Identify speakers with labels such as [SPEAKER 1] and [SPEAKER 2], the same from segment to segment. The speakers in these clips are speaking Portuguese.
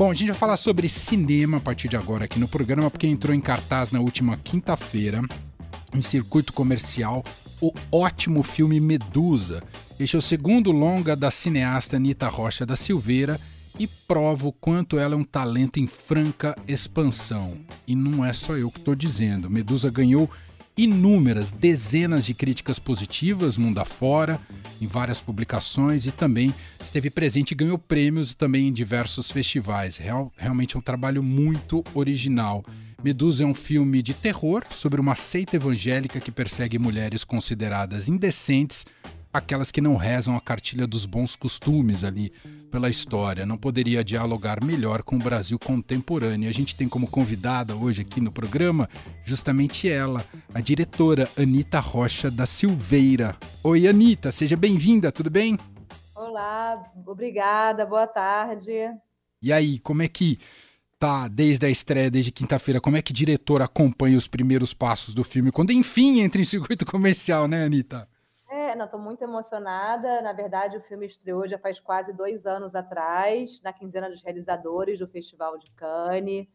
[SPEAKER 1] Bom, a gente vai falar sobre cinema a partir de agora aqui no programa, porque entrou em cartaz na última quinta-feira, em circuito comercial, o ótimo filme Medusa. Este é o segundo longa da cineasta Anita Rocha da Silveira e prova o quanto ela é um talento em franca expansão. E não é só eu que estou dizendo. Medusa ganhou inúmeras, dezenas de críticas positivas mundo afora, em várias publicações e também esteve presente e ganhou prêmios também em diversos festivais. Real, realmente é um trabalho muito original. Medusa é um filme de terror sobre uma seita evangélica que persegue mulheres consideradas indecentes aquelas que não rezam a cartilha dos bons costumes ali pela história. Não poderia dialogar melhor com o Brasil contemporâneo. A gente tem como convidada hoje aqui no programa justamente ela, a diretora Anita Rocha da Silveira. Oi, Anita, seja bem-vinda, tudo bem?
[SPEAKER 2] Olá, obrigada, boa tarde.
[SPEAKER 1] E aí, como é que tá desde a estreia, desde quinta-feira? Como é que o diretor acompanha os primeiros passos do filme quando enfim entra em circuito comercial, né, Anitta?
[SPEAKER 2] É, não, estou muito emocionada. Na verdade, o filme estreou já faz quase dois anos atrás, na quinzena dos realizadores do Festival de Cannes.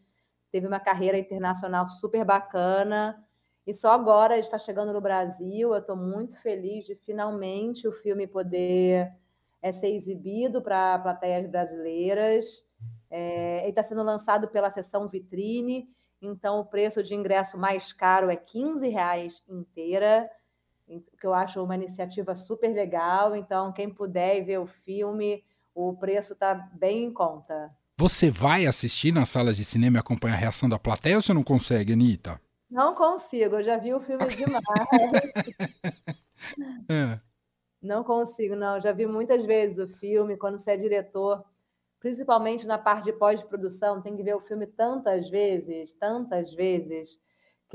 [SPEAKER 2] Teve uma carreira internacional super bacana. E só agora está chegando no Brasil. Eu estou muito feliz de finalmente o filme poder é, ser exibido para plateias brasileiras. É, ele está sendo lançado pela sessão vitrine, então o preço de ingresso mais caro é R$ 15 inteira que eu acho uma iniciativa super legal. Então, quem puder ver o filme, o preço está bem em conta.
[SPEAKER 1] Você vai assistir nas salas de cinema e acompanhar a reação da plateia ou você não consegue, Anitta?
[SPEAKER 2] Não consigo, eu já vi o filme demais. é. Não consigo, não. Já vi muitas vezes o filme, quando você é diretor, principalmente na parte de pós-produção, tem que ver o filme tantas vezes, tantas vezes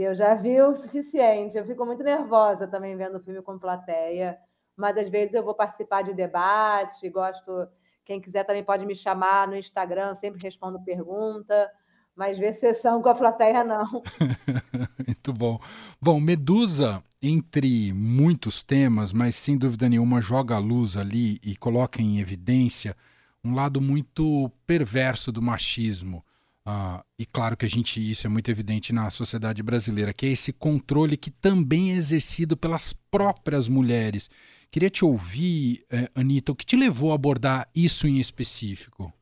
[SPEAKER 2] que eu já vi o suficiente. Eu fico muito nervosa também vendo o filme com plateia, mas às vezes eu vou participar de debate, gosto. Quem quiser também pode me chamar no Instagram, sempre respondo pergunta, mas ver sessão com a plateia não.
[SPEAKER 1] muito bom. Bom, Medusa, entre muitos temas, mas sem dúvida nenhuma joga a luz ali e coloca em evidência um lado muito perverso do machismo Uh, e claro que a gente isso é muito evidente na sociedade brasileira, que é esse controle que também é exercido pelas próprias mulheres. Queria te ouvir, eh, Anitta, o que te levou a abordar isso em específico?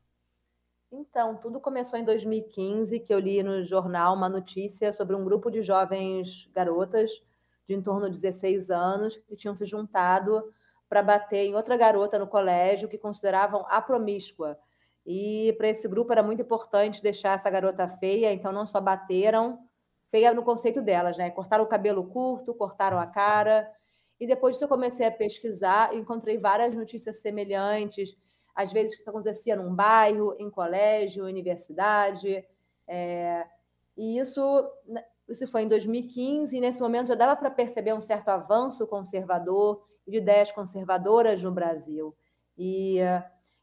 [SPEAKER 2] Então, tudo começou em 2015, que eu li no jornal uma notícia sobre um grupo de jovens garotas de em torno de 16 anos que tinham se juntado para bater em outra garota no colégio que consideravam a promíscua e para esse grupo era muito importante deixar essa garota feia, então não só bateram, feia no conceito delas, né? Cortaram o cabelo curto, cortaram a cara. E depois disso eu comecei a pesquisar encontrei várias notícias semelhantes, às vezes que acontecia num bairro, em colégio, universidade. É... E isso, isso foi em 2015, e nesse momento já dava para perceber um certo avanço conservador de ideias conservadoras no Brasil. E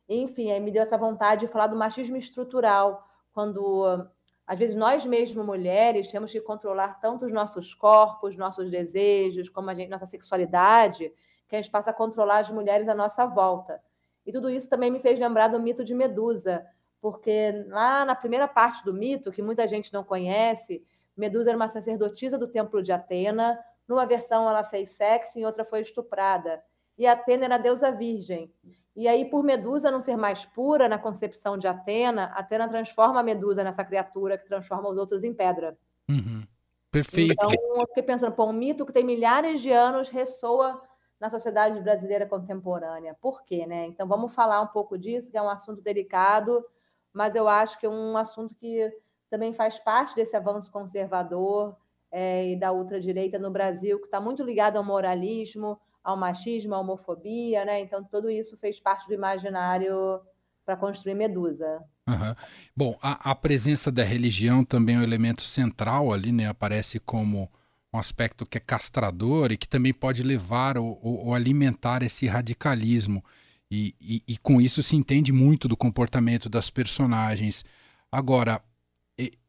[SPEAKER 2] enfim, aí me deu essa vontade de falar do machismo estrutural, quando às vezes nós mesmos mulheres temos que controlar tanto os nossos corpos, nossos desejos, como a gente, nossa sexualidade, que a gente passa a controlar as mulheres à nossa volta. E tudo isso também me fez lembrar do mito de Medusa, porque lá na primeira parte do mito, que muita gente não conhece, Medusa era uma sacerdotisa do templo de Atena. Numa versão ela fez sexo, em outra foi estuprada. E Atena era a deusa virgem. E aí, por Medusa não ser mais pura na concepção de Atena, Atena transforma a Medusa nessa criatura que transforma os outros em pedra.
[SPEAKER 1] Uhum. Perfeito.
[SPEAKER 2] Então, eu fiquei pensando, pô, um mito que tem milhares de anos ressoa na sociedade brasileira contemporânea. Por quê, né? Então, vamos falar um pouco disso, que é um assunto delicado, mas eu acho que é um assunto que também faz parte desse avanço conservador é, e da ultradireita no Brasil, que está muito ligado ao moralismo, ao machismo, à homofobia, né? Então, tudo isso fez parte do imaginário para construir Medusa.
[SPEAKER 1] Uhum. Bom, a, a, presença da religião também é um elemento central ali, né? Aparece como um aspecto que é castrador e que também pode levar ou, alimentar esse radicalismo. E, e, e, com isso se entende muito do comportamento das personagens. Agora,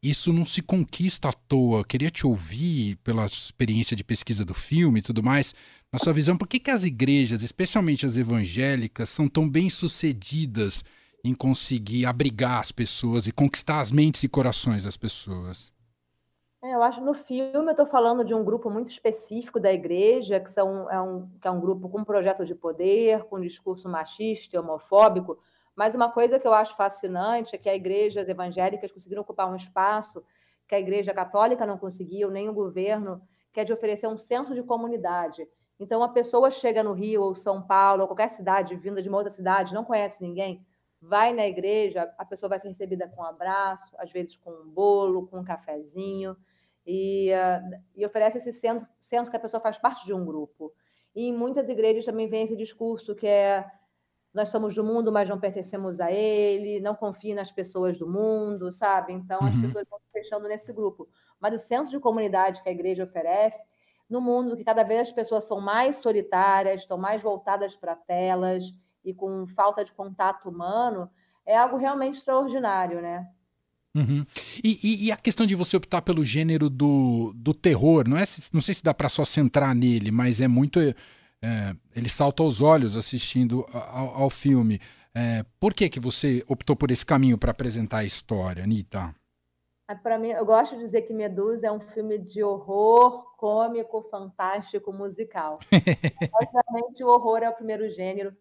[SPEAKER 1] isso não se conquista à toa. Eu queria te ouvir, pela experiência de pesquisa do filme e tudo mais, na sua visão, por que, que as igrejas, especialmente as evangélicas, são tão bem sucedidas em conseguir abrigar as pessoas e conquistar as mentes e corações das pessoas.
[SPEAKER 2] É, eu acho no filme eu estou falando de um grupo muito específico da igreja, que, são, é um, que é um grupo com projeto de poder, com discurso machista e homofóbico, mas uma coisa que eu acho fascinante é que as igrejas evangélicas conseguiram ocupar um espaço que a igreja católica não conseguiu, nem o governo, que é de oferecer um senso de comunidade. Então, a pessoa chega no Rio ou São Paulo, ou qualquer cidade, vinda de uma outra cidade, não conhece ninguém, vai na igreja, a pessoa vai ser recebida com um abraço, às vezes com um bolo, com um cafezinho, e, uh, e oferece esse senso, senso que a pessoa faz parte de um grupo. E em muitas igrejas também vem esse discurso que é nós somos do mundo, mas não pertencemos a ele, não confie nas pessoas do mundo, sabe? Então as uhum. pessoas vão se fechando nesse grupo. Mas o senso de comunidade que a igreja oferece, no mundo que cada vez as pessoas são mais solitárias, estão mais voltadas para telas e com falta de contato humano, é algo realmente extraordinário, né?
[SPEAKER 1] Uhum. E, e, e, a questão de você optar pelo gênero do, do terror, não é? Não sei se dá para só centrar nele, mas é muito é, ele salta aos olhos assistindo ao, ao filme. É, por que, que você optou por esse caminho para apresentar a história, Anitta?
[SPEAKER 2] Ah, para mim, eu gosto de dizer que Medusa é um filme de horror cômico, fantástico, musical. Obviamente, o horror é o primeiro gênero.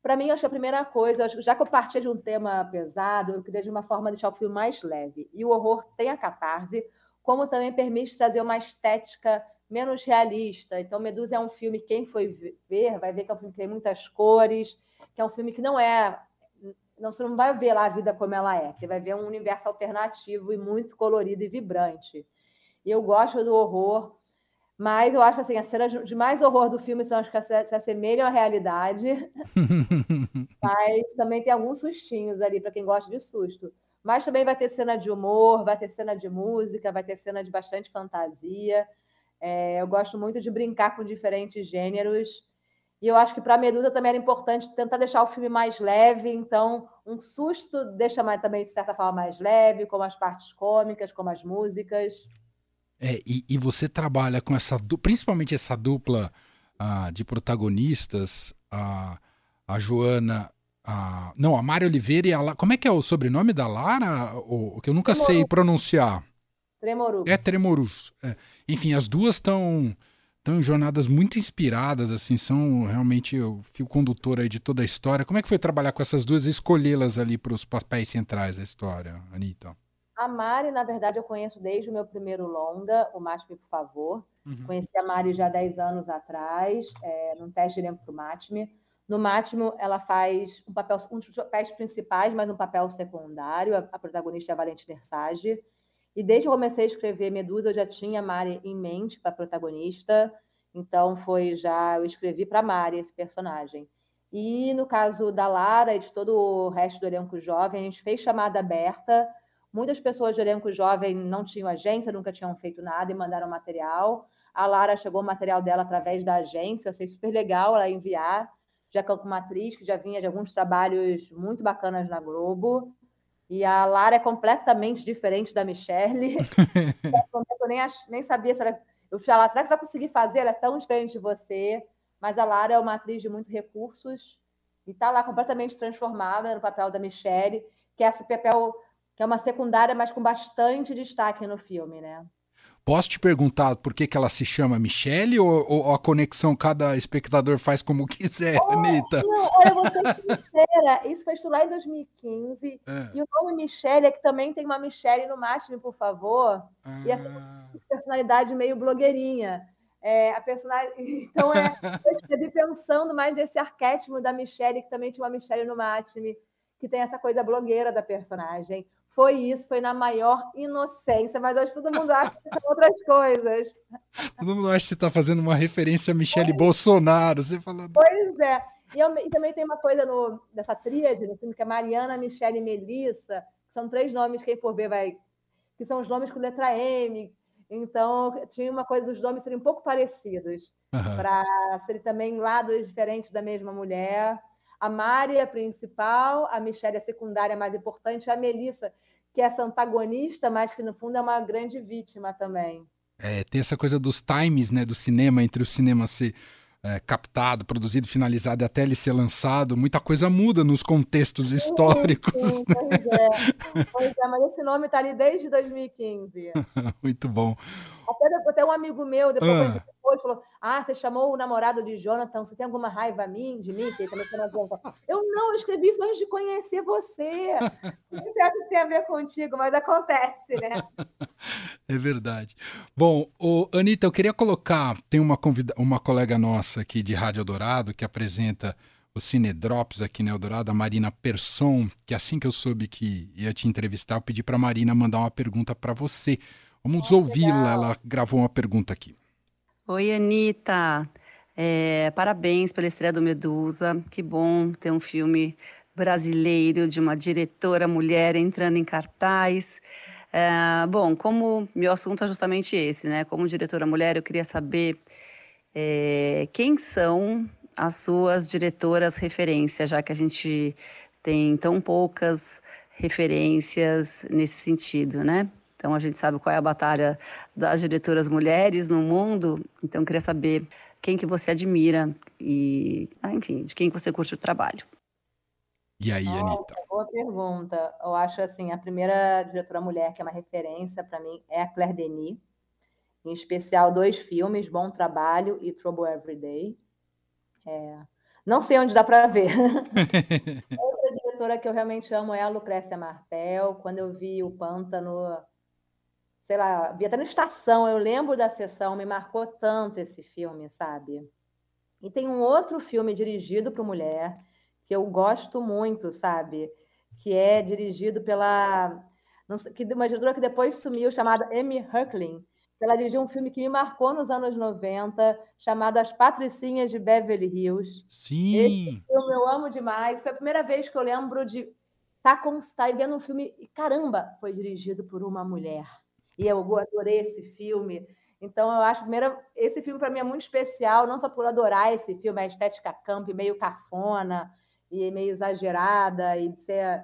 [SPEAKER 2] Para mim, acho que a primeira coisa, já que eu partia de um tema pesado, eu queria de uma forma deixar o filme mais leve. E o horror tem a catarse, como também permite trazer uma estética menos realista. Então, Medusa é um filme, quem foi ver, vai ver que é um filme que tem muitas cores, que é um filme que não é. Não, você não vai ver lá a vida como ela é, você vai ver um universo alternativo e muito colorido e vibrante. E eu gosto do horror, mas eu acho que assim, as cenas de mais horror do filme são as que se assemelham à realidade. mas também tem alguns sustinhos ali para quem gosta de susto. Mas também vai ter cena de humor, vai ter cena de música, vai ter cena de bastante fantasia. É, eu gosto muito de brincar com diferentes gêneros. E eu acho que para a Medusa também era importante tentar deixar o filme mais leve. Então, um susto deixa mais, também, de certa forma, mais leve, como as partes cômicas, como as músicas.
[SPEAKER 1] É, e, e você trabalha com essa, principalmente essa dupla uh, de protagonistas, uh, a Joana. Uh, não, a Mari Oliveira e a Lara. Como é que é o sobrenome da Lara? O, que eu nunca sei pronunciar.
[SPEAKER 2] Tremorus.
[SPEAKER 1] É Tremorus. É. Enfim, as duas estão estão em jornadas muito inspiradas, assim, são realmente o fio condutor aí de toda a história. Como é que foi trabalhar com essas duas e escolhê-las ali para os papéis centrais da história, Anitta?
[SPEAKER 2] A Mari, na verdade, eu conheço desde o meu primeiro longa, o Matme, por favor. Uhum. Conheci a Mari já há 10 anos atrás, é, num teste de elenco para o Matme. No Matmo, ela faz um papel, um dos papéis principais, mas um papel secundário. A, a protagonista é a Valentina Ersage. E desde que eu comecei a escrever Medusa, eu já tinha Mari em mente para protagonista. Então foi já eu escrevi para Mari esse personagem. E no caso da Lara e de todo o resto do elenco jovem, a gente fez chamada aberta. Muitas pessoas do elenco jovem não tinham agência, nunca tinham feito nada e mandaram material. A Lara chegou o material dela através da agência, eu achei super legal ela enviar, já que uma atriz que já vinha de alguns trabalhos muito bacanas na Globo. E a Lara é completamente diferente da Michelle. eu nem, ach, nem sabia se era. Eu falei, lá, será que você vai conseguir fazer? Ela é tão diferente de você. Mas a Lara é uma atriz de muitos recursos e está lá completamente transformada no papel da Michelle, que é esse papel que é uma secundária, mas com bastante destaque no filme, né?
[SPEAKER 1] Posso te perguntar por que, que ela se chama Michelle ou, ou a conexão cada espectador faz como quiser, oh, Anitta?
[SPEAKER 2] Não, olha, vou ser sincera, isso foi lá em 2015. É. E o nome Michelle é que também tem uma Michelle no máximo, por favor. Ah. E essa personalidade meio blogueirinha. É, a personagem... Então, é, eu escrevi pensando mais nesse arquétipo da Michelle, que também tinha uma Michelle no Matme, que tem essa coisa blogueira da personagem foi isso, foi na maior inocência, mas hoje todo mundo acha que são outras coisas.
[SPEAKER 1] Todo mundo acha que você está fazendo uma referência a Michele pois, Bolsonaro, você falando.
[SPEAKER 2] Pois é. E, eu, e, também tem uma coisa no, dessa tríade no filme, que é Mariana, Michele e Melissa, que são três nomes, quem for ver vai. que são os nomes com letra M. Então, tinha uma coisa dos nomes serem um pouco parecidos, uhum. para serem também lados diferentes da mesma mulher. A Mari é a principal, a Michelle é a secundária mais importante, a Melissa, que é essa antagonista, mas que no fundo é uma grande vítima também.
[SPEAKER 1] É, tem essa coisa dos times, né, do cinema, entre o cinema ser é, captado, produzido, finalizado até ele ser lançado, muita coisa muda nos contextos históricos. Sim,
[SPEAKER 2] né? pois, é. pois é, mas esse nome está ali desde 2015.
[SPEAKER 1] Muito bom.
[SPEAKER 2] Até, até um amigo meu, depois, ah. Depois, falou: Ah, você chamou o namorado de Jonathan, você tem alguma raiva a mim, de mim? Que ele também chama Jonathan. Eu não, eu escrevi isso antes de conhecer você. Você acha que tem a ver contigo, mas acontece, né?
[SPEAKER 1] É verdade. Bom, o, Anitta, eu queria colocar, tem uma, convida, uma colega nossa aqui de Rádio Dourado que apresenta o Cine Drops aqui na Eldorado, a Marina Persson, que assim que eu soube que ia te entrevistar, eu pedi para a Marina mandar uma pergunta para você. Vamos oh, ouvi-la, ela gravou uma pergunta aqui.
[SPEAKER 3] Oi, Anitta. É, parabéns pela estreia do Medusa. Que bom ter um filme brasileiro de uma diretora mulher entrando em cartaz. É, bom, como meu assunto é justamente esse, né? Como diretora mulher, eu queria saber é, quem são as suas diretoras referências, já que a gente tem tão poucas referências nesse sentido, né? Então a gente sabe qual é a batalha das diretoras mulheres no mundo. Então eu queria saber quem que você admira e, ah, enfim, de quem você curte o trabalho.
[SPEAKER 1] E aí, Anitta?
[SPEAKER 2] Boa pergunta. Eu acho assim, a primeira diretora mulher que é uma referência para mim é a Claire Denis. Em especial dois filmes, Bom Trabalho e Trouble Every Day. É... Não sei onde dá para ver. Outra diretora que eu realmente amo é a Lucrécia Martel. Quando eu vi o Pântano sei lá, vi até na estação, eu lembro da sessão, me marcou tanto esse filme, sabe? E tem um outro filme dirigido para mulher que eu gosto muito, sabe? Que é dirigido pela sei, que uma diretora que depois sumiu, chamada Amy Herkling. Ela dirigiu um filme que me marcou nos anos 90, chamado As Patricinhas de Beverly Hills.
[SPEAKER 1] Sim!
[SPEAKER 2] Esse filme eu amo demais. Foi a primeira vez que eu lembro de estar tá com, tá vendo um filme e, caramba, foi dirigido por uma mulher e eu adorei esse filme. Então, eu acho, primeiro, esse filme para mim é muito especial, não só por adorar esse filme, a estética camp, meio cafona e meio exagerada, e de ser,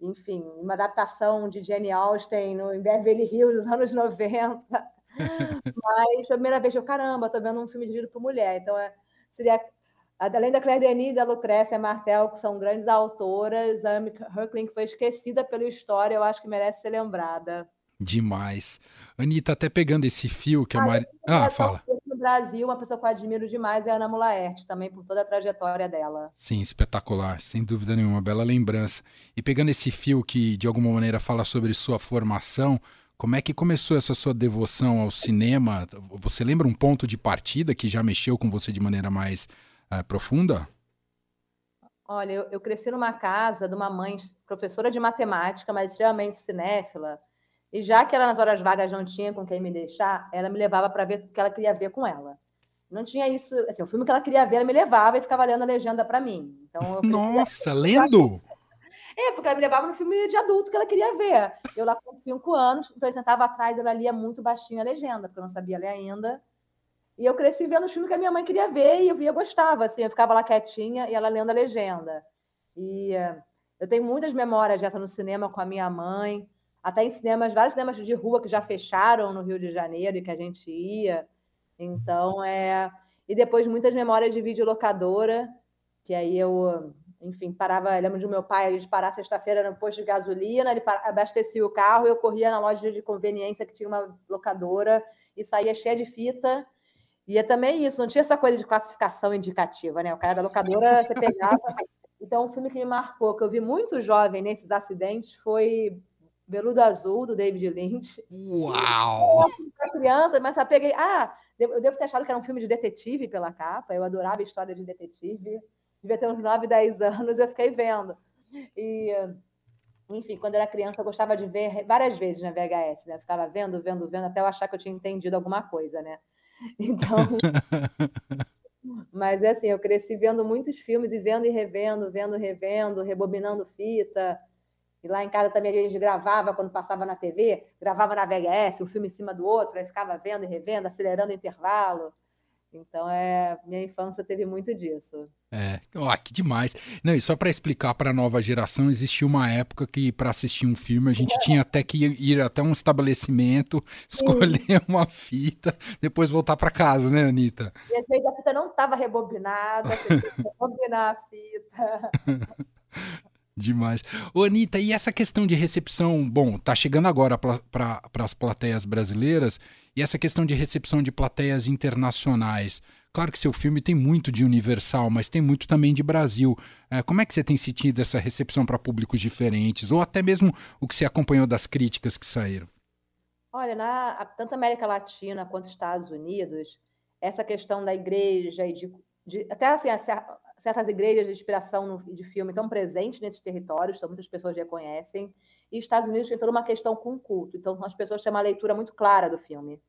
[SPEAKER 2] enfim, uma adaptação de Jane Austen no, em Beverly Hills dos anos 90. Mas foi a primeira vez eu, caramba, estou vendo um filme dirigido por mulher. Então, é, seria, além da Claire Denis e da Lucrécia Martel, que são grandes autoras, a Amy Herkling, foi esquecida pela história, eu acho que merece ser lembrada.
[SPEAKER 1] Demais. Anitta, até pegando esse fio que a Mari. Ah, fala.
[SPEAKER 2] No Brasil, uma pessoa que eu admiro demais é a Ana Mulaerte, também por toda a trajetória dela.
[SPEAKER 1] Sim, espetacular, sem dúvida nenhuma, bela lembrança. E pegando esse fio que de alguma maneira fala sobre sua formação, como é que começou essa sua devoção ao cinema? Você lembra um ponto de partida que já mexeu com você de maneira mais uh, profunda?
[SPEAKER 2] Olha, eu, eu cresci numa casa de uma mãe professora de matemática, mas extremamente cinéfila e já que ela nas horas vagas não tinha com quem me deixar, ela me levava para ver o que ela queria ver com ela. Não tinha isso, assim, o filme que ela queria ver, ela me levava e ficava lendo a legenda para mim. Então,
[SPEAKER 1] Nossa, lendo?
[SPEAKER 2] É, porque ela me levava no filme de adulto que ela queria ver. Eu lá com cinco anos, então eu sentava atrás, ela lia muito baixinho a legenda, porque eu não sabia ler ainda. E eu cresci vendo o filme que a minha mãe queria ver e eu via, gostava, assim, eu ficava lá quietinha e ela lendo a legenda. E uh, eu tenho muitas memórias dessa no cinema com a minha mãe até em cinemas, vários cinemas de rua que já fecharam no Rio de Janeiro e que a gente ia. Então, é. E depois muitas memórias de videolocadora, que aí eu, enfim, parava. Eu lembro de meu pai, a gente parar sexta-feira no posto de gasolina, ele abastecia o carro, eu corria na loja de conveniência que tinha uma locadora e saía cheia de fita. E é também isso, não tinha essa coisa de classificação indicativa, né? O cara da locadora, você pegava. Então, um filme que me marcou, que eu vi muito jovem nesses acidentes, foi Veludo Azul, do David Lynch.
[SPEAKER 1] Uau!
[SPEAKER 2] Eu criança, mas peguei. Ah, eu devo ter achado que era um filme de detetive pela capa. Eu adorava história de detetive. Devia ter uns 9, 10 anos, eu fiquei vendo. E, enfim, quando eu era criança, eu gostava de ver várias vezes na VHS, né? Eu ficava vendo, vendo, vendo, até eu achar que eu tinha entendido alguma coisa, né? Então. Mas é assim, eu cresci vendo muitos filmes e vendo e revendo, vendo, revendo, rebobinando fita. E lá em casa também a gente gravava quando passava na TV, gravava na VHS, um filme em cima do outro, aí ficava vendo e revendo, acelerando o intervalo. Então, é, minha infância teve muito disso.
[SPEAKER 1] É, ó, que demais. Não, e só para explicar para a nova geração, existia uma época que para assistir um filme a gente tinha até que ir até um estabelecimento, escolher Sim. uma fita, depois voltar para casa, né, Anitta?
[SPEAKER 2] E às vezes a fita não estava rebobinada, você tinha que rebobinar a fita.
[SPEAKER 1] Demais. Ô, Anitta, e essa questão de recepção? Bom, tá chegando agora para as plateias brasileiras, e essa questão de recepção de plateias internacionais. Claro que seu filme tem muito de universal, mas tem muito também de Brasil. É, como é que você tem sentido essa recepção para públicos diferentes, ou até mesmo o que você acompanhou das críticas que saíram?
[SPEAKER 2] Olha, na tanto América Latina quanto Estados Unidos, essa questão da igreja e de, de até assim, certas igrejas de inspiração no, de filme estão presentes nesses territórios, então muitas pessoas reconhecem. E Estados Unidos tem toda uma questão com o culto, então as pessoas têm uma leitura muito clara do filme.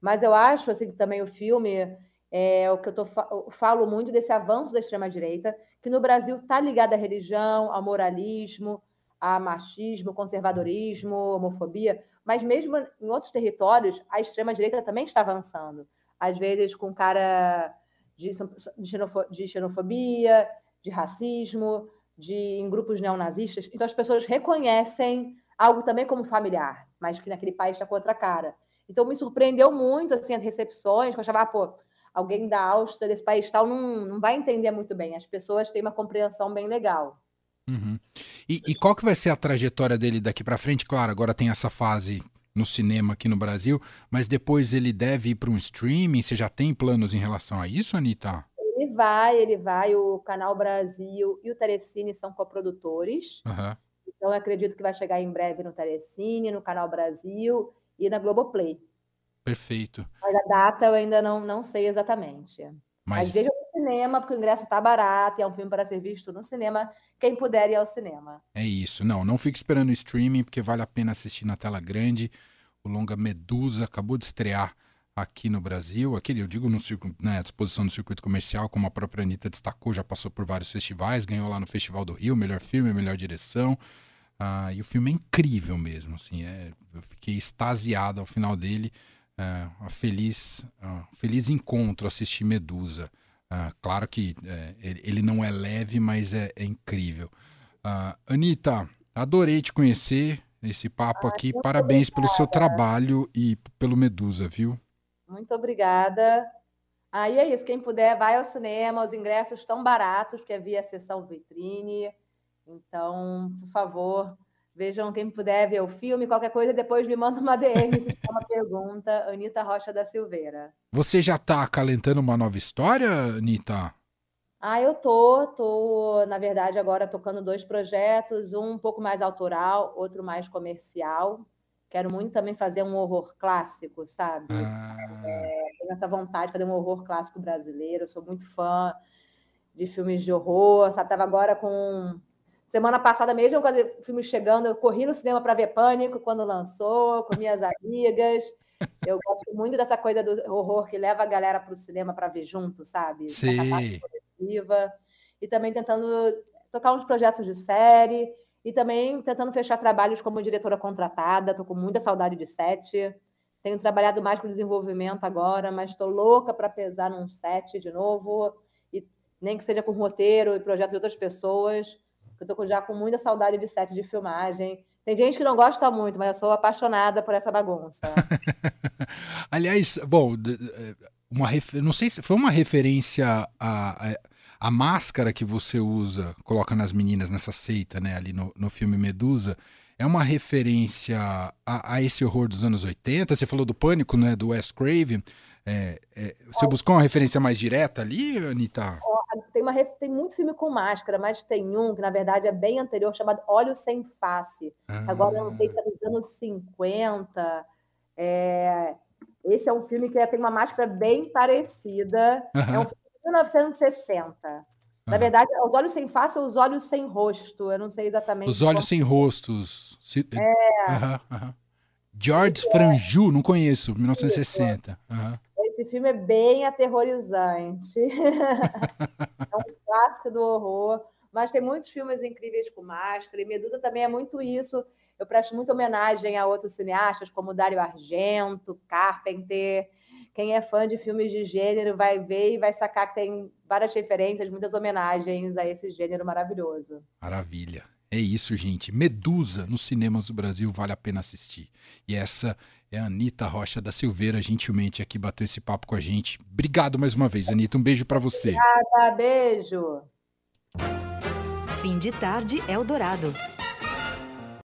[SPEAKER 2] Mas eu acho assim que também o filme é o que eu, tô, eu falo muito desse avanço da extrema direita, que no Brasil está ligado à religião, ao moralismo, a machismo, conservadorismo, homofobia, mas mesmo em outros territórios a extrema direita também está avançando. Às vezes com cara de, xenofobia, de racismo, de em grupos neonazistas. Então as pessoas reconhecem algo também como familiar, mas que naquele país está com outra cara. Então me surpreendeu muito assim as recepções, que eu achava, ah, pô, alguém da Áustria, desse país tal, não, não vai entender muito bem. As pessoas têm uma compreensão bem legal.
[SPEAKER 1] Uhum. E, e, qual que vai ser a trajetória dele daqui para frente? Claro, agora tem essa fase no cinema aqui no Brasil, mas depois ele deve ir para um streaming? Você já tem planos em relação a isso, Anitta?
[SPEAKER 2] Ele vai, ele vai. O Canal Brasil e o Telecine são coprodutores. Uhum. Então, eu acredito que vai chegar em breve no Telecine, no Canal Brasil e na Globoplay.
[SPEAKER 1] Perfeito.
[SPEAKER 2] Mas a data eu ainda não, não sei exatamente. Mas, Mas veja no cinema, porque o ingresso está barato e é um filme para ser visto no cinema. Quem puder ir ao cinema.
[SPEAKER 1] É isso. Não, não fique esperando o streaming, porque vale a pena assistir na tela grande. O longa Medusa acabou de estrear aqui no Brasil. Aquele, eu digo, no né, à disposição do circuito comercial, como a própria Anitta destacou, já passou por vários festivais, ganhou lá no Festival do Rio, melhor filme, melhor direção. Ah, e o filme é incrível mesmo, assim, é, eu fiquei extasiado ao final dele é, a feliz, a feliz encontro assistir Medusa. Uh, claro que é, ele não é leve, mas é, é incrível. Uh, Anitta, adorei te conhecer, esse papo ah, aqui. Parabéns obrigada. pelo seu trabalho e pelo Medusa, viu?
[SPEAKER 2] Muito obrigada. Aí é isso, quem puder, vai ao cinema, os ingressos estão baratos, porque é via sessão vitrine. Então, por favor, Vejam quem puder ver o filme, qualquer coisa, depois me manda uma DM se uma pergunta. Anitta Rocha da Silveira.
[SPEAKER 1] Você já está acalentando uma nova história, Anitta?
[SPEAKER 2] Ah, eu tô, tô, na verdade, agora tocando dois projetos, um um pouco mais autoral, outro mais comercial. Quero muito também fazer um horror clássico, sabe? Ah. É, tenho essa vontade de fazer um horror clássico brasileiro. Eu sou muito fã de filmes de horror, sabe? Tava agora com Semana passada mesmo, quando o filme chegando, eu corri no cinema para ver Pânico quando lançou, com minhas amigas. Eu gosto muito dessa coisa do horror que leva a galera para o cinema para ver junto, sabe?
[SPEAKER 1] Sim.
[SPEAKER 2] E também tentando tocar uns projetos de série e também tentando fechar trabalhos como diretora contratada. Estou com muita saudade de set. Tenho trabalhado mais com desenvolvimento agora, mas estou louca para pesar num set de novo, e nem que seja com roteiro e projetos de outras pessoas. Eu tô já com muita saudade de set de filmagem. Tem gente que não gosta muito, mas eu sou apaixonada por essa bagunça.
[SPEAKER 1] Aliás, bom, uma não sei se foi uma referência a, a, a, máscara que você usa, coloca nas meninas nessa seita, né, ali no, no filme Medusa. É uma referência a, a, esse horror dos anos 80. Você falou do Pânico, né, do Wes Craven. É, é, você buscou uma referência mais direta ali, Anitta?
[SPEAKER 2] tem, uma, tem muito filme com máscara, mas tem um que, na verdade, é bem anterior, chamado Olhos Sem Face. Ah. Agora, eu não sei se é dos anos 50. É... Esse é um filme que tem uma máscara bem parecida. É um filme 1960. Na verdade, os olhos sem face ou os olhos sem rosto. Eu não sei exatamente.
[SPEAKER 1] Os olhos sem rostos. É. George é... Franju, não conheço, 1960. Uhum.
[SPEAKER 2] Esse filme é bem aterrorizante. é um clássico do horror, mas tem muitos filmes incríveis com máscara, e Medusa também é muito isso. Eu presto muita homenagem a outros cineastas, como Dario Argento, Carpenter, quem é fã de filmes de gênero vai ver e vai sacar que tem várias referências, muitas homenagens a esse gênero maravilhoso.
[SPEAKER 1] Maravilha. É isso, gente. Medusa nos cinemas do Brasil vale a pena assistir. E essa é a Anitta Rocha da Silveira, gentilmente aqui bateu esse papo com a gente. Obrigado mais uma vez, Anitta. Um beijo para você.
[SPEAKER 2] Obrigada, beijo.
[SPEAKER 4] Fim de tarde Eldorado.